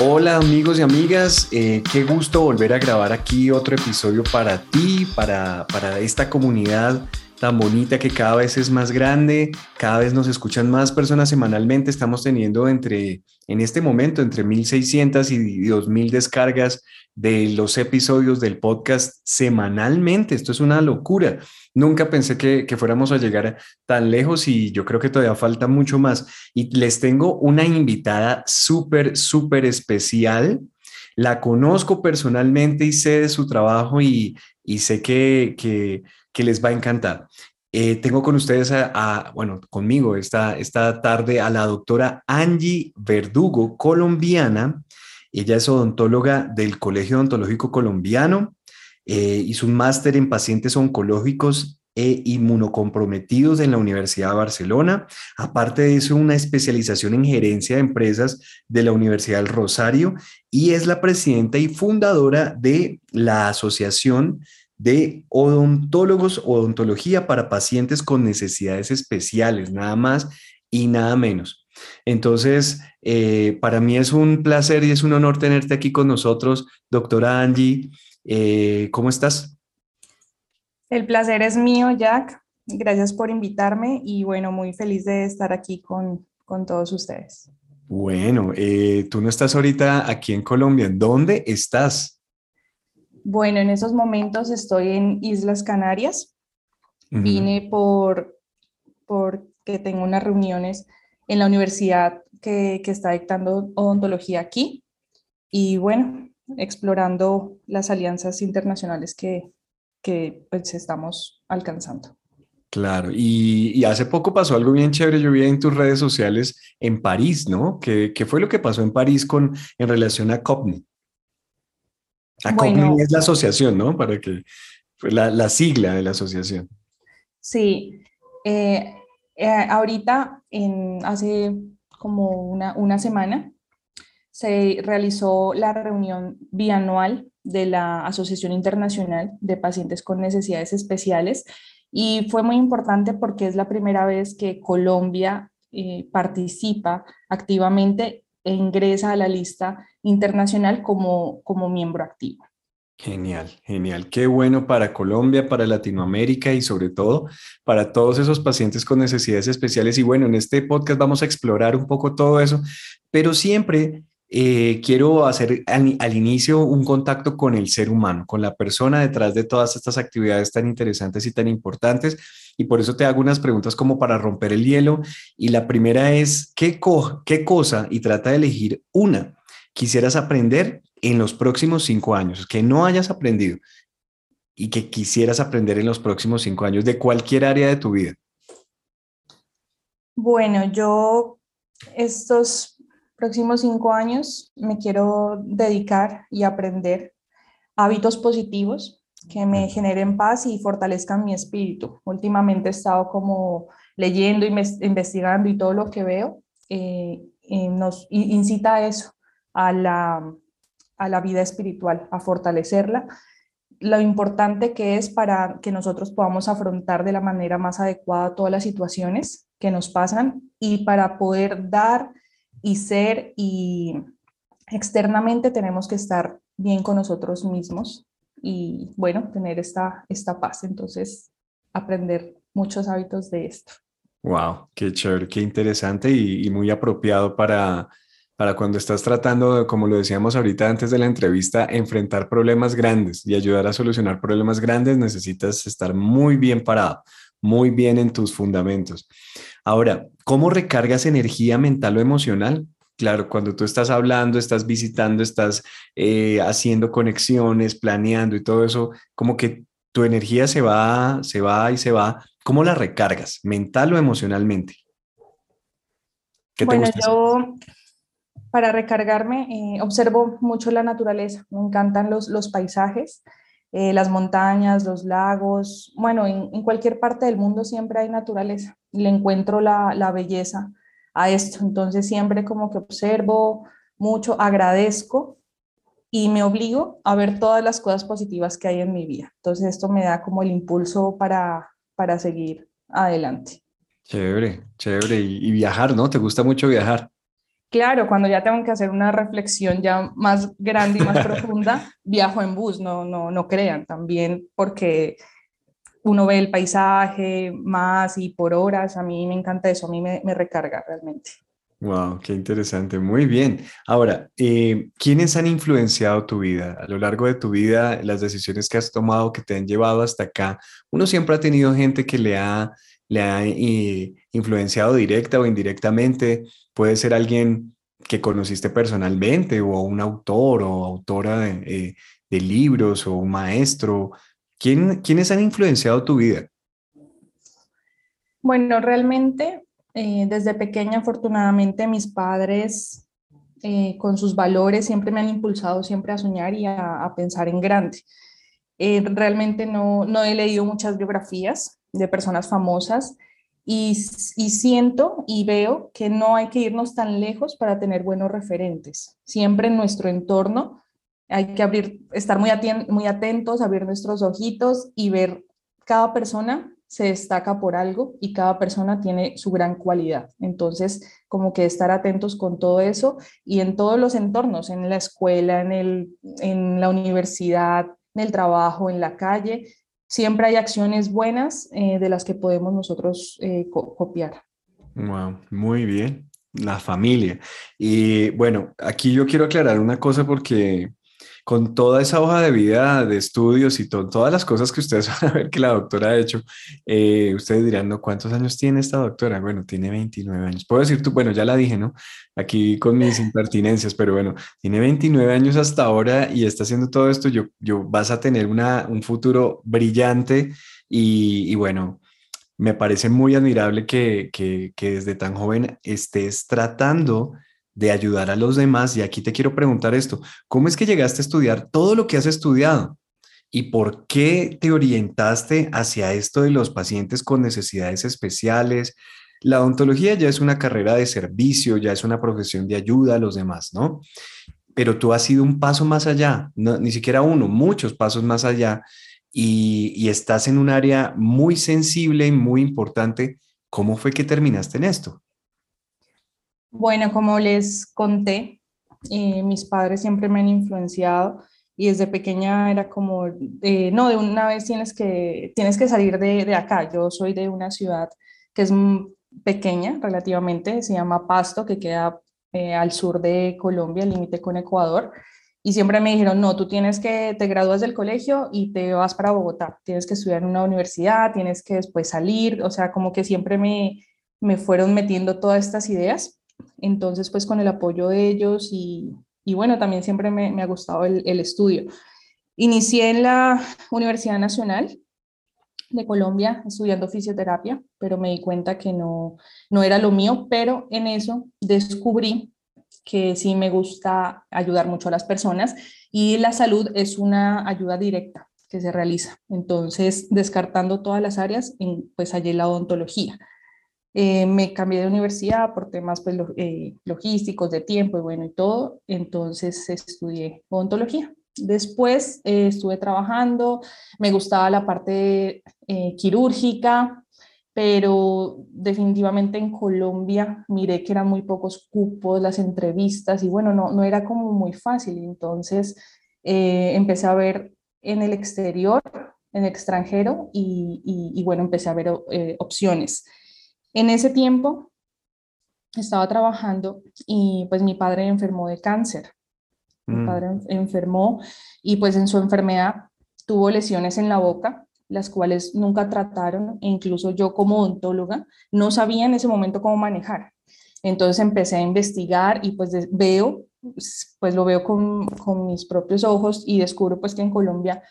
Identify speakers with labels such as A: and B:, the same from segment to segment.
A: Hola amigos y amigas, eh, qué gusto volver a grabar aquí otro episodio para ti, para, para esta comunidad tan bonita que cada vez es más grande, cada vez nos escuchan más personas semanalmente, estamos teniendo entre, en este momento, entre 1.600 y 2.000 descargas de los episodios del podcast semanalmente, esto es una locura. Nunca pensé que, que fuéramos a llegar tan lejos y yo creo que todavía falta mucho más. Y les tengo una invitada súper, súper especial. La conozco personalmente y sé de su trabajo y, y sé que, que que les va a encantar. Eh, tengo con ustedes, a, bueno, conmigo esta, esta tarde a la doctora Angie Verdugo, colombiana. Ella es odontóloga del Colegio Odontológico Colombiano, eh, hizo un máster en pacientes oncológicos e inmunocomprometidos en la Universidad de Barcelona. Aparte de eso, una especialización en gerencia de empresas de la Universidad del Rosario y es la presidenta y fundadora de la Asociación de odontólogos, odontología para pacientes con necesidades especiales, nada más y nada menos. Entonces, eh, para mí es un placer y es un honor tenerte aquí con nosotros, doctora Angie. Eh, ¿Cómo estás?
B: El placer es mío, Jack. Gracias por invitarme y bueno, muy feliz de estar aquí con, todos ustedes.
A: Bueno, eh, tú no estás ahorita aquí en Colombia. ¿Dónde estás?
B: Bueno, en esos momentos estoy en Islas Canarias. Vine por porque tengo unas reuniones en la universidad que, está dictando odontología aquí y bueno, explorando las alianzas internacionales que, que pues estamos alcanzando.
A: Claro, y, hace poco pasó algo bien chévere, yo vi en tus redes sociales en París, ¿no? ¿Qué, qué fue lo que pasó en París con, en relación a COPNI? Bueno, es la asociación, ¿no? Para que la, la sigla de la asociación.
B: Sí, eh, eh, ahorita, en, hace como una, una semana, se realizó la reunión bianual de la Asociación Internacional de Pacientes con Necesidades Especiales y fue muy importante porque es la primera vez que Colombia eh, participa activamente e ingresa a la lista internacional como, como miembro activo.
A: Genial, genial. Qué bueno para Colombia, para Latinoamérica y sobre todo para todos esos pacientes con necesidades especiales. Y bueno, en este podcast vamos a explorar un poco todo eso, pero siempre eh, quiero hacer al, al, inicio un contacto con el ser humano, con la persona detrás de todas estas actividades tan interesantes y tan importantes. Y por eso te hago unas preguntas como para romper el hielo. Y la primera es, ¿qué, co qué cosa? Y trata de elegir una quisieras aprender en los próximos cinco años, que no hayas aprendido y que quisieras aprender en los próximos cinco años de cualquier área de tu vida?
B: Bueno, yo estos próximos cinco años me quiero dedicar y aprender hábitos positivos que me generen paz y fortalezcan mi espíritu. Últimamente he estado como leyendo y investigando y todo lo que veo eh, eh, nos incita a eso, a la, a la vida espiritual, a fortalecerla. Lo importante que es para que nosotros podamos afrontar de la manera más adecuada todas las situaciones que nos pasan y para poder dar y ser y externamente tenemos que estar bien con nosotros mismos y bueno, tener esta, esta paz. Entonces, aprender muchos hábitos de esto.
A: Wow, qué chévere, qué interesante y, y muy apropiado para, para cuando estás tratando, como lo decíamos ahorita antes de la entrevista, enfrentar problemas grandes y ayudar a solucionar problemas grandes, necesitas estar muy bien parado, muy bien en tus fundamentos. Ahora, ¿cómo recargas energía mental o emocional? Claro, cuando tú estás hablando, estás visitando, estás eh, haciendo conexiones, planeando y todo eso, como que tu energía se va, se va y se va. ¿Cómo la recargas, mental o emocionalmente?
B: bueno, yo para recargarme, eh, observo mucho la naturaleza, me encantan los, los paisajes eh, las montañas, los lagos, bueno, en, cualquier parte del mundo siempre hay naturaleza. Le encuentro la, la belleza a esto. Entonces siempre como que observo mucho, agradezco y me obligo a ver todas las cosas positivas que hay en mi vida. Entonces esto me da como el impulso para, para seguir adelante.
A: Chévere, chévere. Y, viajar, ¿no? ¿Te gusta mucho viajar?
B: Claro, cuando ya tengo que hacer una reflexión ya más grande y más profunda, viajo en bus, no, no, no crean, también porque uno ve el paisaje más y por horas, a mí me encanta eso, a mí me, me recarga realmente.
A: Wow, qué interesante. Muy bien. Ahora, eh, ¿quiénes han influenciado tu vida a lo largo de tu vida, las decisiones que has tomado que te han llevado hasta acá? Uno siempre ha tenido gente que le ha, le ha influenciado directa o indirectamente. Puede ser alguien que conociste personalmente o un autor o autora de, eh, de libros o un maestro. ¿Quién, ¿Quiénes han influenciado tu vida?
B: Bueno, realmente eh, desde pequeña, afortunadamente, mis padres, eh, con sus valores, siempre me han impulsado siempre a soñar y a, pensar en grande. Realmente no, no, he leído muchas biografías de personas famosas y, y, siento y veo que no hay que irnos tan lejos para tener buenos referentes. Siempre en nuestro entorno hay que abrir, estar muy, muy atentos, abrir nuestros ojitos y ver cada persona se destaca por algo y cada persona tiene su gran cualidad. Entonces, como que estar atentos con todo eso y en todos los entornos, en la escuela, en, el, en la universidad, en el trabajo, en la calle, siempre hay acciones buenas eh, de las que podemos nosotros eh, copiar.
A: Wow, muy bien. La familia. Y bueno, aquí yo quiero aclarar una cosa porque con toda esa hoja de vida de estudios y todas las cosas que ustedes van a ver que la doctora ha hecho, eh, ustedes dirán, ¿no? ¿Cuántos años tiene esta doctora? Bueno, tiene 29 años. Puedo decir tú, bueno, ya la dije, ¿no? Aquí con mis impertinencias, pero bueno, tiene 29 años hasta ahora y está haciendo todo esto. Yo, yo vas a tener una, un futuro brillante y, y bueno, me parece muy admirable que, que, que desde tan joven estés tratando de ayudar a los demás. Y aquí te quiero preguntar esto, ¿cómo es que llegaste a estudiar todo lo que has estudiado? ¿Y por qué te orientaste hacia esto de los pacientes con necesidades especiales? La odontología ya es una carrera de servicio, ya es una profesión de ayuda a los demás, ¿no? Pero tú has ido un paso más allá, ni siquiera uno, muchos pasos más allá, y, y estás en un área muy sensible y muy importante. ¿Cómo fue que terminaste en esto?
B: Bueno, como les conté, eh, mis padres siempre me han influenciado y desde pequeña era como, eh, no, de una vez tienes que, tienes que salir de, de, acá. Yo soy de una ciudad que es pequeña relativamente, se llama Pasto, que queda eh, al sur de Colombia, límite con Ecuador. Y siempre me dijeron, no, tú tienes que, te gradúas del colegio y te vas para Bogotá, tienes que estudiar en una universidad, tienes que después salir, o sea, como que siempre me, me fueron metiendo todas estas ideas. Entonces, pues con el apoyo de ellos y, bueno, también siempre me, ha gustado el, estudio. Inicié en la Universidad Nacional de Colombia estudiando fisioterapia, pero me di cuenta que no, no era lo mío, pero en eso descubrí que sí me gusta ayudar mucho a las personas y la salud es una ayuda directa que se realiza. Entonces, descartando todas las áreas, pues hallé la odontología. Eh, me cambié de universidad por temas pues, eh, logísticos, de tiempo y bueno, y todo. Entonces estudié odontología. Después eh, estuve trabajando, me gustaba la parte quirúrgica, pero definitivamente en Colombia miré que eran muy pocos cupos, las entrevistas y bueno, no, no era como muy fácil. Entonces empecé a ver en el exterior, en extranjero y bueno, empecé a ver opciones. En ese tiempo estaba trabajando y pues mi padre enfermó de cáncer. Mi mm. padre enfermó y pues en su enfermedad tuvo lesiones en la boca, las cuales nunca trataron e incluso yo como odontóloga no sabía en ese momento cómo manejar. Entonces empecé a investigar y pues veo, pues lo veo con, con mis propios ojos y descubro pues que en Colombia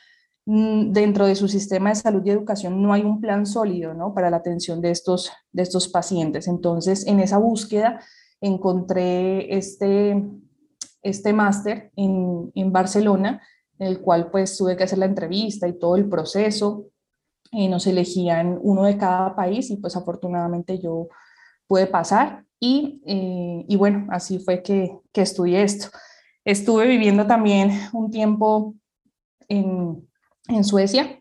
B: dentro de su sistema de salud y educación no hay un plan sólido ¿no? para la atención de estos, de estos pacientes. Entonces, en esa búsqueda encontré este, este máster en, en, Barcelona en el cual pues tuve que hacer la entrevista y todo el proceso. y nos elegían uno de cada país y pues afortunadamente yo pude pasar y, eh, y bueno, así fue que, que estudié esto. Estuve viviendo también un tiempo en, en Suecia,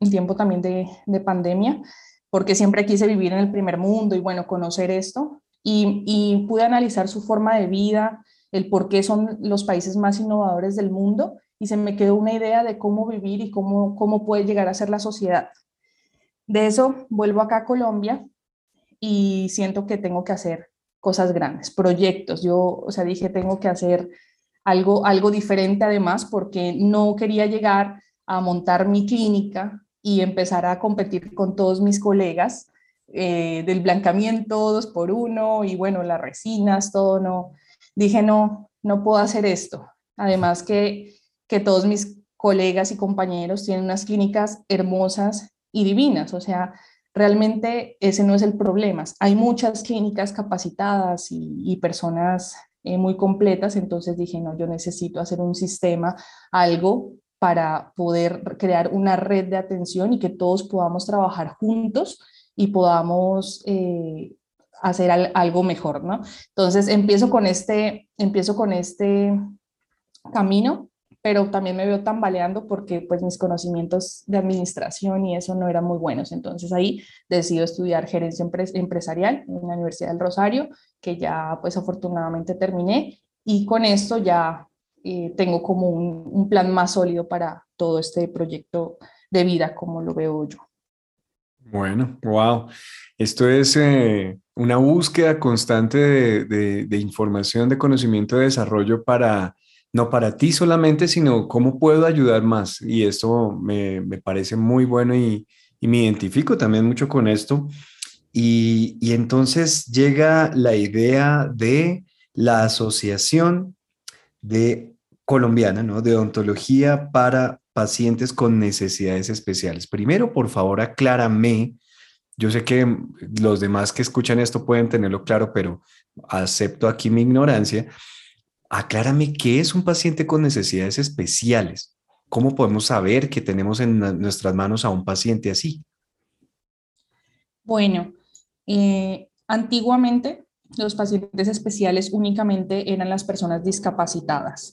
B: un tiempo también de, de, pandemia, porque siempre quise vivir en el primer mundo y bueno, conocer esto. Y, y pude analizar su forma de vida, el por qué son los países más innovadores del mundo y se me quedó una idea de cómo vivir y cómo, cómo puede llegar a ser la sociedad. De eso vuelvo acá a Colombia y siento que tengo que hacer cosas grandes, proyectos. Yo, o sea, dije, tengo que hacer algo, algo diferente además porque no quería llegar a montar mi clínica y empezar a competir con todos mis colegas eh, del blancamiento dos por uno y bueno, las resinas, todo no. Dije, no, no puedo hacer esto. Además que que todos mis colegas y compañeros tienen unas clínicas hermosas y divinas, o sea, realmente ese no es el problema. Hay muchas clínicas capacitadas y, personas eh, muy completas, entonces dije, no, yo necesito hacer un sistema, algo para poder crear una red de atención y que todos podamos trabajar juntos y podamos eh, hacer algo mejor, ¿no? Entonces empiezo con este, empiezo con este camino pero también me veo tambaleando porque pues mis conocimientos de administración y eso no eran muy buenos. Entonces ahí decido estudiar gerencia empresarial en la Universidad del Rosario, que ya pues afortunadamente terminé y con esto ya eh, tengo como un, plan más sólido para todo este proyecto de vida como lo veo yo.
A: Bueno, wow. Esto es eh, una búsqueda constante de, de información, de conocimiento, de desarrollo para no para ti solamente, sino cómo puedo ayudar más. Y esto me, parece muy bueno y, me identifico también mucho con esto. Y, entonces llega la idea de la asociación de colombiana, ¿no? De odontología para pacientes con necesidades especiales. Primero, por favor, aclárame. Yo sé que los demás que escuchan esto pueden tenerlo claro, pero acepto aquí mi ignorancia aclárame qué es un paciente con necesidades especiales. ¿Cómo podemos saber que tenemos en nuestras manos a un paciente así?
B: Bueno, eh, antiguamente los pacientes especiales únicamente eran las personas discapacitadas.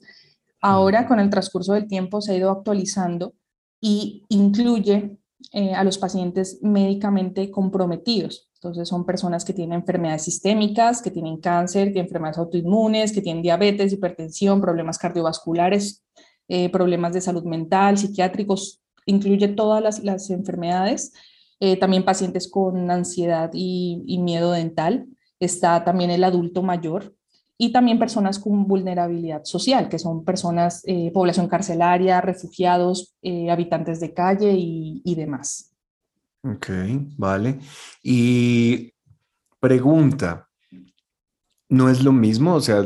B: Ahora, con el transcurso del tiempo, se ha ido actualizando y incluye eh, a los pacientes médicamente comprometidos. Entonces son personas que tienen enfermedades sistémicas, que tienen cáncer, que tienen enfermedades autoinmunes, que tienen diabetes, hipertensión, problemas cardiovasculares, eh, problemas de salud mental, psiquiátricos, incluye todas las, enfermedades. Eh, también pacientes con ansiedad y, miedo dental. Está también el adulto mayor y también personas con vulnerabilidad social, que son personas, eh, población carcelaria, refugiados, habitantes de calle y, demás.
A: Ok, vale. Y pregunta, ¿no es lo mismo? O sea,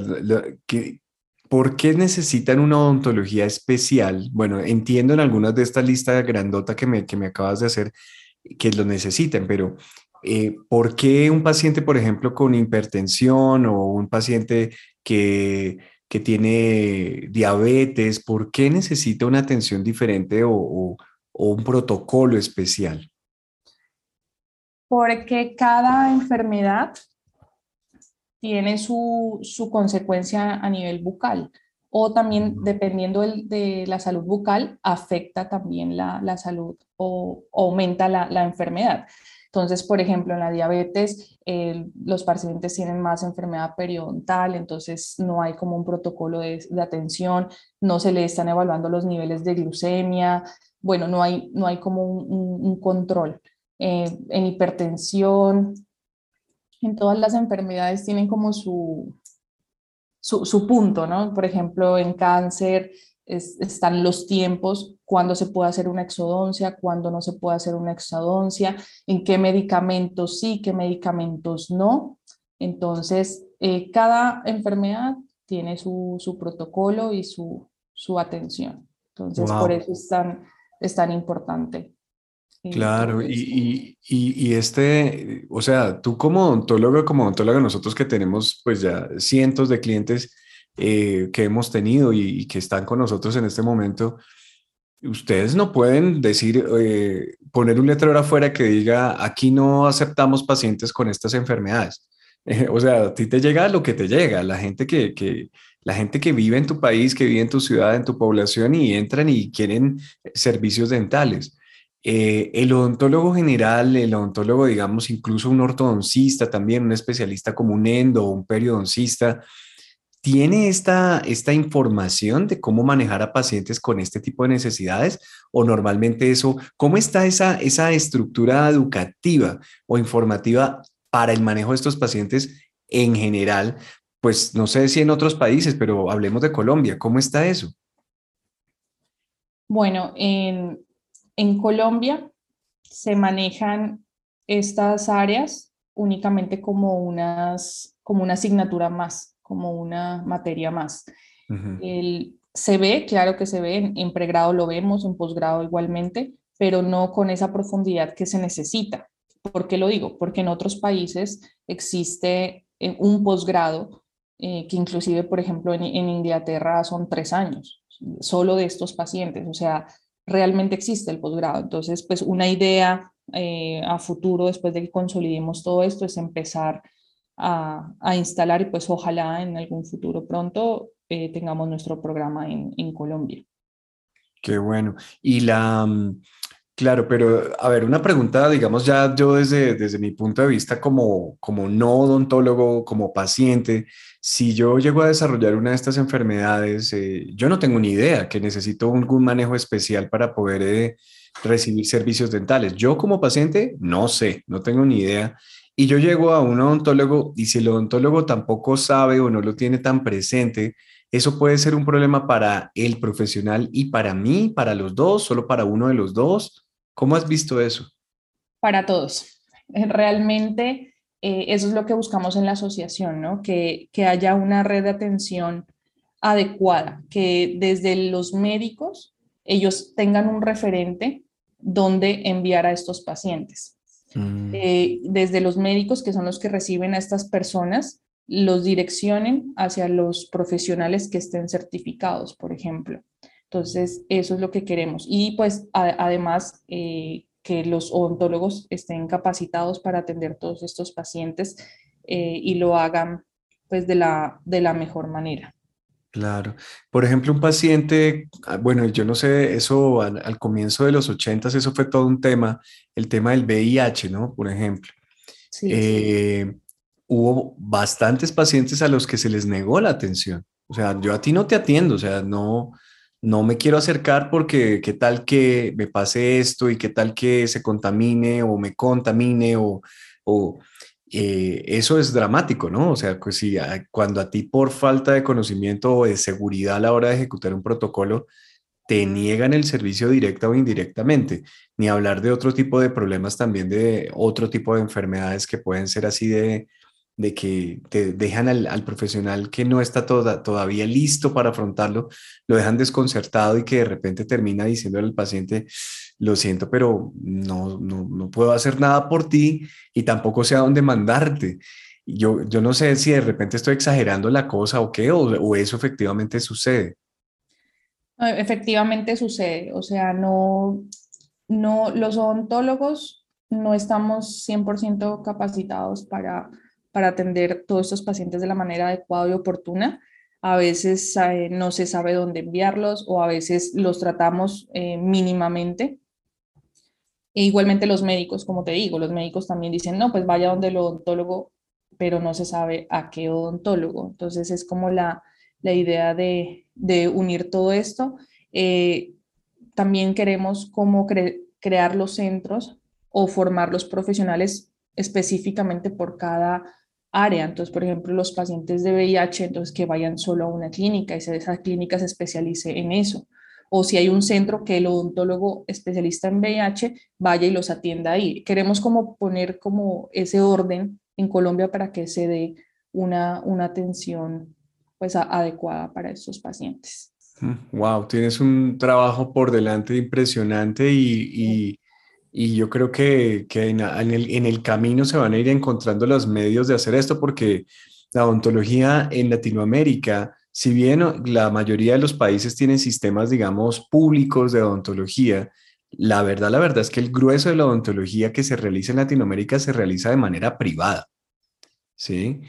A: ¿por qué necesitan una odontología especial? Bueno, entiendo en algunas de estas listas grandota que me, que me acabas de hacer que lo necesiten, pero eh, ¿por qué un paciente, por ejemplo, con hipertensión o un paciente que, que tiene diabetes, ¿por qué necesita una atención diferente o, o un protocolo especial?
B: porque cada enfermedad tiene su, consecuencia a nivel bucal o también dependiendo de la salud bucal afecta también la, salud o, aumenta la, enfermedad. Entonces, por ejemplo, en la diabetes, los pacientes tienen más enfermedad periodontal, entonces no hay como un protocolo de, atención, no se le están evaluando los niveles de glucemia, bueno, no hay, no hay como un control. Eh, en hipertensión, en todas las enfermedades tienen como su, su, punto, ¿no? Por ejemplo, en cáncer están los tiempos, cuándo se puede hacer una exodoncia, cuándo no se puede hacer una exodoncia, en qué medicamentos sí, qué medicamentos no. Entonces, eh, cada enfermedad tiene su, protocolo y su, atención. Entonces, por eso es tan, es tan importante.
A: Claro, y, y, este, o sea, tú como odontólogo, como odontóloga, nosotros que tenemos pues ya cientos de clientes, eh, que hemos tenido y, que están con nosotros en este momento, ustedes no pueden decir, eh, poner un letrero afuera que diga, aquí no aceptamos pacientes con estas enfermedades. o sea, a ti te llega lo que te llega, la gente que, que, la gente que vive en tu país, que vive en tu ciudad, en tu población y entran y quieren servicios dentales. Eh, el odontólogo general, el odontólogo, digamos, incluso un ortodoncista también, un especialista como un endo un periodoncista, ¿tiene esta, esta información de cómo manejar a pacientes con este tipo de necesidades? ¿O normalmente eso, cómo está esa, esa estructura educativa o informativa para el manejo de estos pacientes en general? Pues no sé si en otros países, pero hablemos de Colombia, ¿cómo está eso?
B: Bueno, en, en Colombia se manejan estas áreas únicamente como, unas, como una asignatura más, como una materia más. El, se ve, claro que se ve, en, pregrado lo vemos, en posgrado igualmente, pero no con esa profundidad que se necesita. ¿Por qué lo digo? Porque en otros países existe eh, un posgrado eh, que inclusive, por ejemplo, en, en, Inglaterra son tres años, solo de estos pacientes. O sea, realmente existe el posgrado. Entonces, pues una idea eh, a futuro, después de que consolidemos todo esto, es empezar a, instalar y pues ojalá en algún futuro pronto eh, tengamos nuestro programa en, Colombia.
A: Qué bueno. Y la, mm, claro, pero a ver, una pregunta, digamos ya yo desde, desde mi punto de vista como, como no odontólogo, como paciente, si yo llego a desarrollar una de estas enfermedades, eh, yo no tengo ni idea que necesito algún manejo especial para poder eh, recibir servicios dentales. Yo como paciente no sé, no tengo ni idea. Y yo llego a un odontólogo y si el odontólogo tampoco sabe o no lo tiene tan presente, eso puede ser un problema para el profesional y para mí, para los dos, solo para uno de los dos. ¿Cómo has visto eso?
B: Para todos. Realmente eh, eso es lo que buscamos en la asociación, ¿no? Que, que haya una red de atención adecuada, que desde los médicos ellos tengan un referente donde enviar a estos pacientes. Mm. Eh, desde los médicos, que son los que reciben a estas personas, los direccionen hacia los profesionales que estén certificados, por ejemplo. Entonces, eso es lo que queremos. Y pues además, eh, que los odontólogos estén capacitados para atender todos estos pacientes eh, y lo hagan pues de la, de la mejor manera.
A: Claro. Por ejemplo, un paciente, ah, bueno, yo no sé, eso al, comienzo de los 80 eso fue todo un tema, el tema del VIH, ¿no? Por ejemplo. Eh, hubo bastantes pacientes a los que se les negó la atención. O sea, yo a ti no te atiendo, o sea, no, no me quiero acercar porque qué tal que me pase esto y qué tal que se contamine o me contamine o, eh, eso es dramático, ¿no? O sea, pues si cuando a ti por falta de conocimiento o de seguridad a la hora de ejecutar un protocolo, te niegan el servicio directa o indirectamente, ni hablar de otro tipo de problemas también de otro tipo de enfermedades que pueden ser así de, de que te dejan al, profesional que no está todavía listo para afrontarlo, lo dejan desconcertado y que de repente termina diciéndole al paciente, lo siento, pero no, no, puedo hacer nada por ti y tampoco sé a dónde mandarte. Yo, yo no sé si de repente estoy exagerando la cosa o qué, o, eso efectivamente sucede.
B: Efectivamente sucede, o sea, no, no, los odontólogos no estamos 100% capacitados para para atender todos estos pacientes de la manera adecuada y oportuna. A veces eh, no se sabe dónde enviarlos o a veces los tratamos eh, mínimamente. E igualmente los médicos, como te digo, los médicos también dicen, no, pues vaya donde el odontólogo, pero no se sabe a qué odontólogo. Entonces es como la, la idea de, de, unir todo esto. Eh, también queremos como crear los centros o formar los profesionales específicamente por cada área. Entonces, por ejemplo, los pacientes de VIH, entonces que vayan solo a una clínica y esa clínica se especialice en eso. O si hay un centro que el odontólogo especialista en VIH vaya y los atienda ahí. Queremos como poner como ese orden en Colombia para que se dé una, una atención pues adecuada para estos pacientes.
A: Wow, tienes un trabajo por delante impresionante y, y yo creo que, que en, el, en, el, camino se van a ir encontrando los medios de hacer esto porque la odontología en Latinoamérica si bien la mayoría de los países tienen sistemas, digamos, públicos de odontología, la verdad, la verdad es que el grueso de la odontología que se realiza en Latinoamérica se realiza de manera privada. ¿Sí?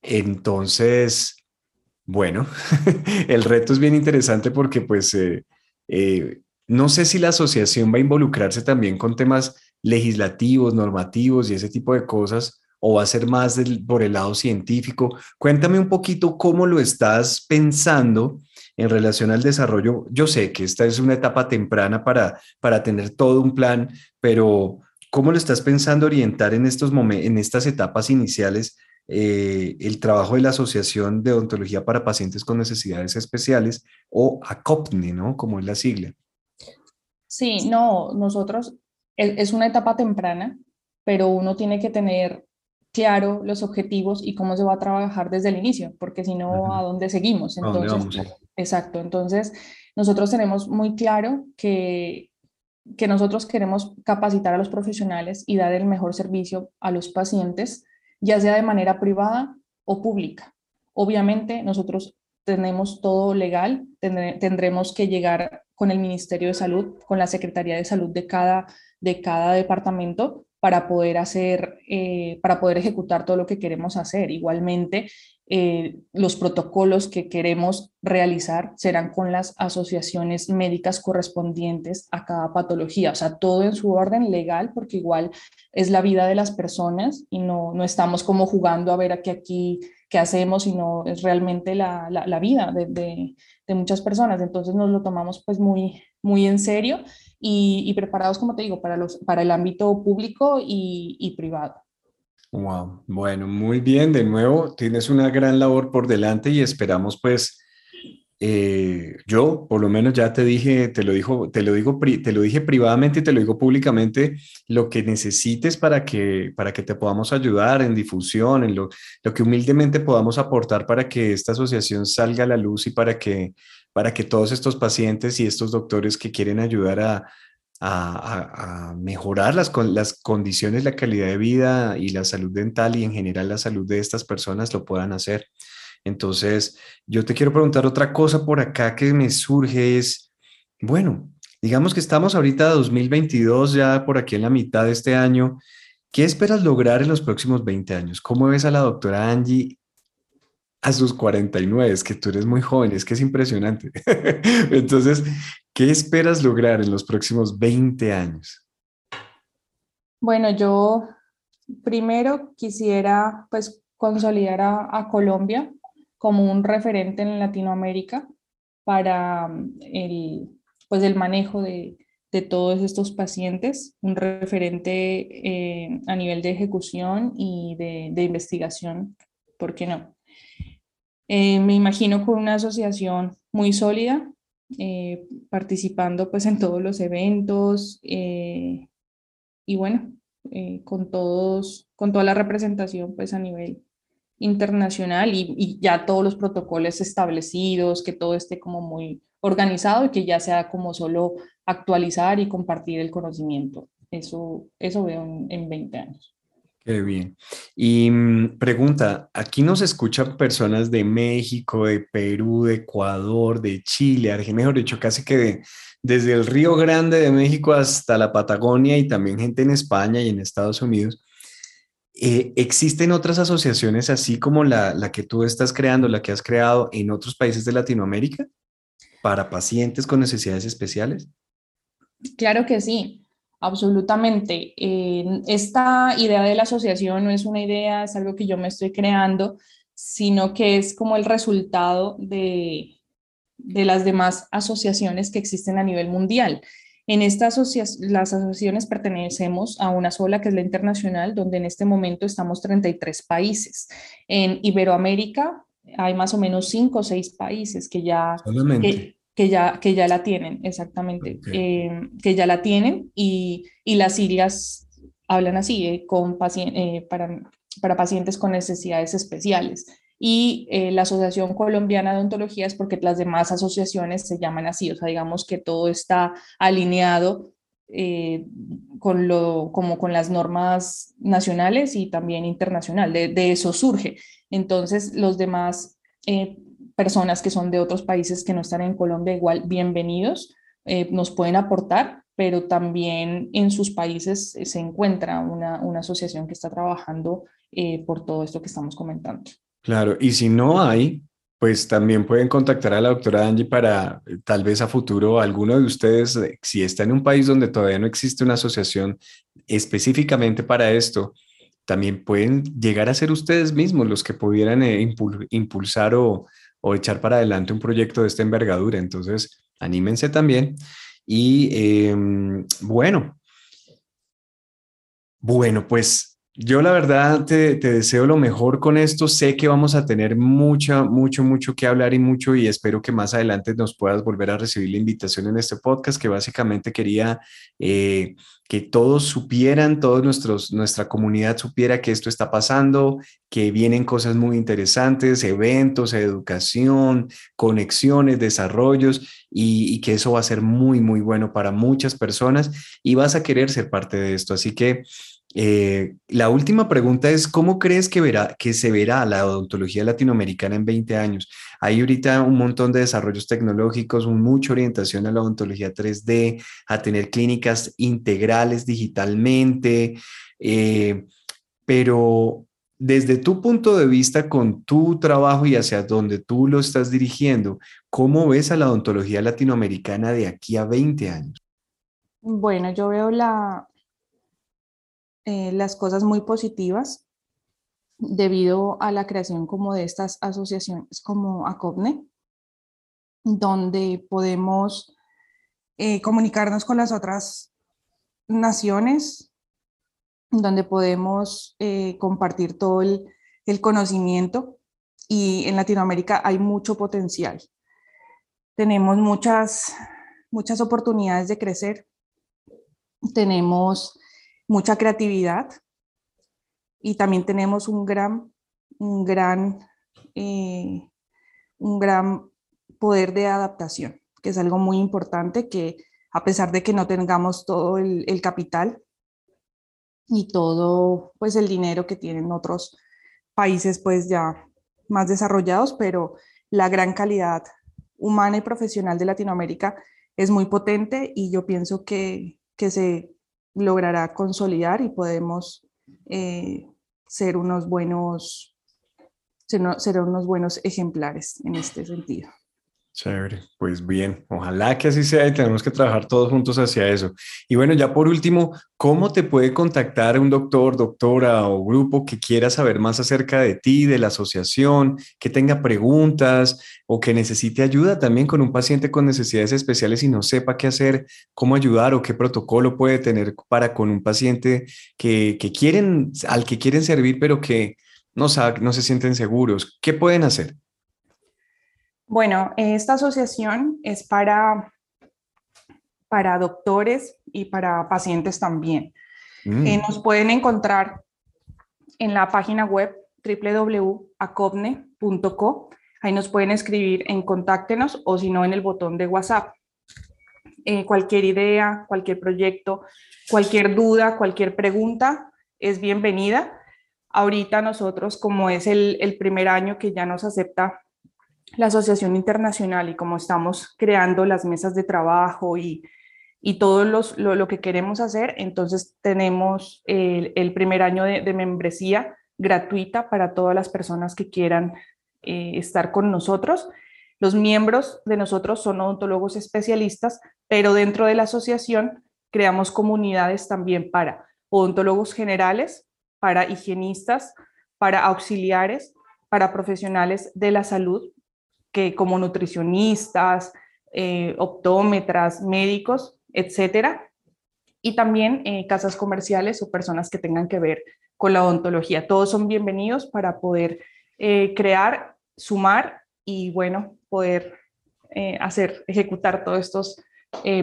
A: Entonces, bueno, el reto es bien interesante porque pues eh, eh, no sé si la asociación va a involucrarse también con temas legislativos, normativos y ese tipo de cosas, o va a ser más por el lado científico. Cuéntame un poquito cómo lo estás pensando en relación al desarrollo. Yo sé que esta es una etapa temprana para, para tener todo un plan, pero ¿cómo lo estás pensando orientar en, estos en estas etapas iniciales eh, el trabajo de la Asociación de Odontología para Pacientes con Necesidades Especiales o ACOPNE, ¿no? Como es la sigla.
B: Sí, no, nosotros es una etapa temprana, pero uno tiene que tener claro los objetivos y cómo se va a trabajar desde el inicio, porque si no, ¿a dónde seguimos? Entonces, exacto. Entonces, nosotros tenemos muy claro que, que nosotros queremos capacitar a los profesionales y dar el mejor servicio a los pacientes, ya sea de manera privada o pública. Obviamente, nosotros tenemos todo legal, tendremos que llegar con el Ministerio de Salud, con la Secretaría de Salud de cada, de cada departamento para poder hacer, eh, para poder ejecutar todo lo que queremos hacer. Igualmente, eh, los protocolos que queremos realizar serán con las asociaciones médicas correspondientes a cada patología, o sea, todo en su orden legal, porque igual es la vida de las personas y no, no estamos como jugando a ver aquí, aquí qué hacemos, sino es realmente la, la, vida de, de, de, muchas personas. Entonces nos lo tomamos pues muy, muy en serio y, preparados, como te digo, para, los, para el ámbito público y, y privado.
A: Wow, bueno, muy bien, de nuevo, tienes una gran labor por delante y esperamos pues eh, yo por lo menos ya te dije, te lo, dijo, te, lo digo, te lo dije privadamente y te lo digo públicamente, lo que necesites para que, para que te podamos ayudar en difusión, en lo, lo que humildemente podamos aportar para que esta asociación salga a la luz y para que para que todos estos pacientes y estos doctores que quieren ayudar a, mejorar las, las condiciones, la calidad de vida y la salud dental y en general la salud de estas personas lo puedan hacer. Entonces, yo te quiero preguntar otra cosa por acá que me surge es, bueno, digamos que estamos ahorita 2022, ya por aquí en la mitad de este año. ¿Qué esperas lograr en los próximos 20 años? ¿Cómo ves a la doctora Angie a sus 49, es que tú eres muy joven, es que es impresionante. Entonces, ¿qué esperas lograr en los próximos 20 años?
B: Bueno, yo primero quisiera pues consolidar a, Colombia como un referente en Latinoamérica para mm, el, pues el manejo de, todos estos pacientes, un referente eh, a nivel de ejecución y de, de investigación, ¿por qué no? Eh, me imagino con una asociación muy sólida, eh, participando pues en todos los eventos eh, y bueno, con, todos, con toda la representación pues a nivel internacional y, ya todos los protocolos establecidos, que todo esté como muy organizado y que ya sea como solo actualizar y compartir el conocimiento. Eso, eso veo en, en 20 años.
A: Qué bien. Y mm, pregunta, aquí nos escuchan personas de México, de Perú, de Ecuador, de Chile, Argentina, mejor dicho, casi que desde el Río Grande de México hasta la Patagonia y también gente en España y en Estados Unidos. Eh, ¿Existen otras asociaciones así como la, la que tú estás creando, la que has creado en otros países de Latinoamérica para pacientes con necesidades especiales?
B: Claro que sí. Absolutamente. Eh, esta idea de la asociación no es una idea, es algo que yo me estoy creando, sino que es como el resultado de, de las demás asociaciones que existen a nivel mundial. En estas las asociaciones pertenecemos a una sola, que es la internacional, donde en este momento estamos 33 países. En Iberoamérica hay más o menos 5 o 6 países que ya, que ya, que ya la tienen, exactamente, eh, que ya la tienen y, y las siglas hablan así, eh, con eh, para, para pacientes con necesidades especiales. Y la Asociación Colombiana de Odontología es porque las demás asociaciones se llaman así, o sea, digamos que todo está alineado con, lo, como con las normas nacionales y también internacional, de, de eso surge. Entonces, los demás personas que son de otros países que no están en Colombia, igual bienvenidos, eh, nos pueden aportar, pero también en sus países se encuentra una, una asociación que está trabajando eh, por todo esto que estamos comentando.
A: Claro, y si no hay, pues también pueden contactar a la doctora Angie para eh, tal vez a futuro alguno de ustedes, si está en un país donde todavía no existe una asociación específicamente para esto, también pueden llegar a ser ustedes mismos los que pudieran impulsar o, o echar para adelante un proyecto de esta envergadura. Entonces, anímense también. Y em, bueno, bueno, pues yo la verdad te, deseo lo mejor con esto. Sé que vamos a tener mucha, mucho, mucho que hablar y mucho y espero que más adelante nos puedas volver a recibir la invitación en este podcast que básicamente quería eh, que todos supieran, todos nuestros, nuestra comunidad supiera que esto está pasando, que vienen cosas muy interesantes, eventos, educación, conexiones, desarrollos y que eso va a ser muy, muy bueno para muchas personas y vas a querer ser parte de esto. Así que eh, la última pregunta es, ¿cómo crees que, verá, que se verá la odontología latinoamericana en 20 años? Hay ahorita un montón de desarrollos tecnológicos, mucha orientación a la odontología 3D, a tener clínicas integrales digitalmente, eh, pero desde tu punto de vista, con tu trabajo y hacia donde tú lo estás dirigiendo, ¿cómo ves a la odontología latinoamericana de aquí a 20 años?
B: Bueno, yo veo la, eh, las cosas muy positivas debido a la creación como de estas asociaciones como ACOPNE, donde podemos eh, comunicarnos con las otras naciones, donde podemos eh, compartir todo el, el conocimiento y en Latinoamérica hay mucho potencial. Tenemos muchas, muchas oportunidades de crecer. Tenemos mucha creatividad y también tenemos un gran, un gran, eh, un gran poder de adaptación, que es algo muy importante que a pesar de que no tengamos todo el, el capital y todo pues el dinero que tienen otros países pues ya más desarrollados, pero la gran calidad humana y profesional de Latinoamérica es muy potente y yo pienso que, que se logrará consolidar y podemos eh, ser unos buenos ser unos buenos ejemplares en este sentido.
A: Chévere, pues bien, ojalá que así sea y tenemos que trabajar todos juntos hacia eso. Y bueno, ya por último, ¿cómo te puede contactar un doctor, doctora o grupo que quiera saber más acerca de ti, de la asociación, que tenga preguntas o que necesite ayuda también con un paciente con necesidades especiales y no sepa qué hacer, cómo ayudar o qué protocolo puede tener para con un paciente que, que quieren, al que quieren servir, pero que no, sabe, no se sienten seguros? ¿Qué pueden hacer?
B: Bueno, esta asociación es para, para doctores y para pacientes también. Mm. Eh, nos pueden encontrar en la página web www.acobne.co. Ahí nos pueden escribir en contáctenos o si no en el botón de WhatsApp. Eh, cualquier idea, cualquier proyecto, cualquier duda, cualquier pregunta es bienvenida. Ahorita nosotros, como es el, el primer año que ya nos acepta la Asociación Internacional y como estamos creando las mesas de trabajo y, y todo los, lo, que queremos hacer, entonces tenemos el, primer año de, membresía gratuita para todas las personas que quieran eh, estar con nosotros. Los miembros de nosotros son odontólogos especialistas, pero dentro de la asociación creamos comunidades también para odontólogos generales, para higienistas, para auxiliares, para profesionales de la salud, que como nutricionistas, eh, optómetras, médicos, etcétera, y también eh, casas comerciales o personas que tengan que ver con la odontología. Todos son bienvenidos para poder eh, crear, sumar y, bueno, poder hacer, ejecutar todos estos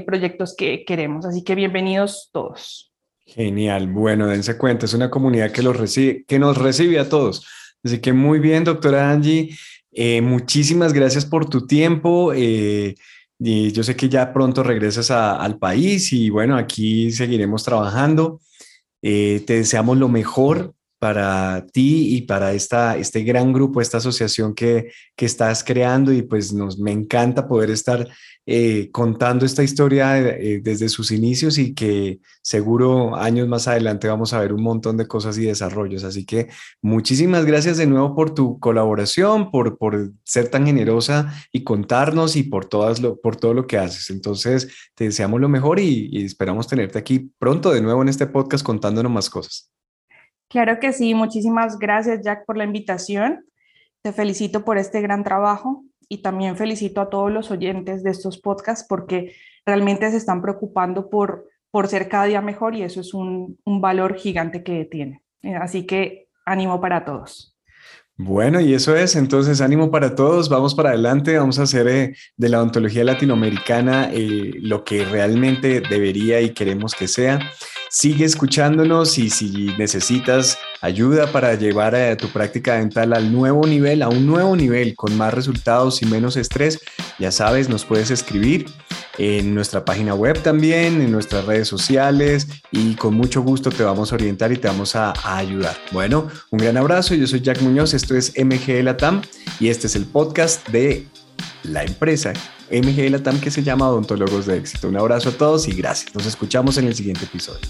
B: proyectos que queremos. Así que bienvenidos todos.
A: Genial. Bueno, dense cuenta, es una comunidad que, los recibe, que nos recibe a todos. Así que muy bien, doctora Angie. Eh, muchísimas gracias por tu tiempo. Eh, yo sé que ya pronto regresas al país y bueno, aquí seguiremos trabajando. Eh, te deseamos lo mejor para ti y para esta, este gran grupo, esta asociación que, que estás creando y pues nos, me encanta poder estar eh, contando esta historia eh, desde sus inicios y que seguro años más adelante vamos a ver un montón de cosas y desarrollos. Así que muchísimas gracias de nuevo por tu colaboración, por, por ser tan generosa y contarnos y por, todas lo, por todo lo que haces. Entonces, te deseamos lo mejor y esperamos tenerte aquí pronto de nuevo en este podcast contándonos más cosas.
B: Claro que sí, muchísimas gracias Jack por la invitación. Te felicito por este gran trabajo y también felicito a todos los oyentes de estos podcasts porque realmente se están preocupando por, por ser cada día mejor y eso es un, un valor gigante que tiene. Eh, así que ánimo para todos.
A: Bueno, y eso es, entonces ánimo para todos, vamos para adelante, vamos a hacer eh, de la ontología latinoamericana eh, lo que realmente debería y queremos que sea. Sigue escuchándonos y si necesitas ayuda para llevar a tu práctica dental al nuevo nivel, a un nuevo nivel con más resultados y menos estrés, ya sabes, nos puedes escribir en nuestra página web también, en nuestras redes sociales y con mucho gusto te vamos a orientar y te vamos a, a ayudar. Bueno, un gran abrazo, yo soy Jack Muñoz, esto es MG Latam y este es el podcast de la empresa MG Latam que se llama Odontólogos de Éxito. Un abrazo a todos y gracias. Nos escuchamos en el siguiente episodio.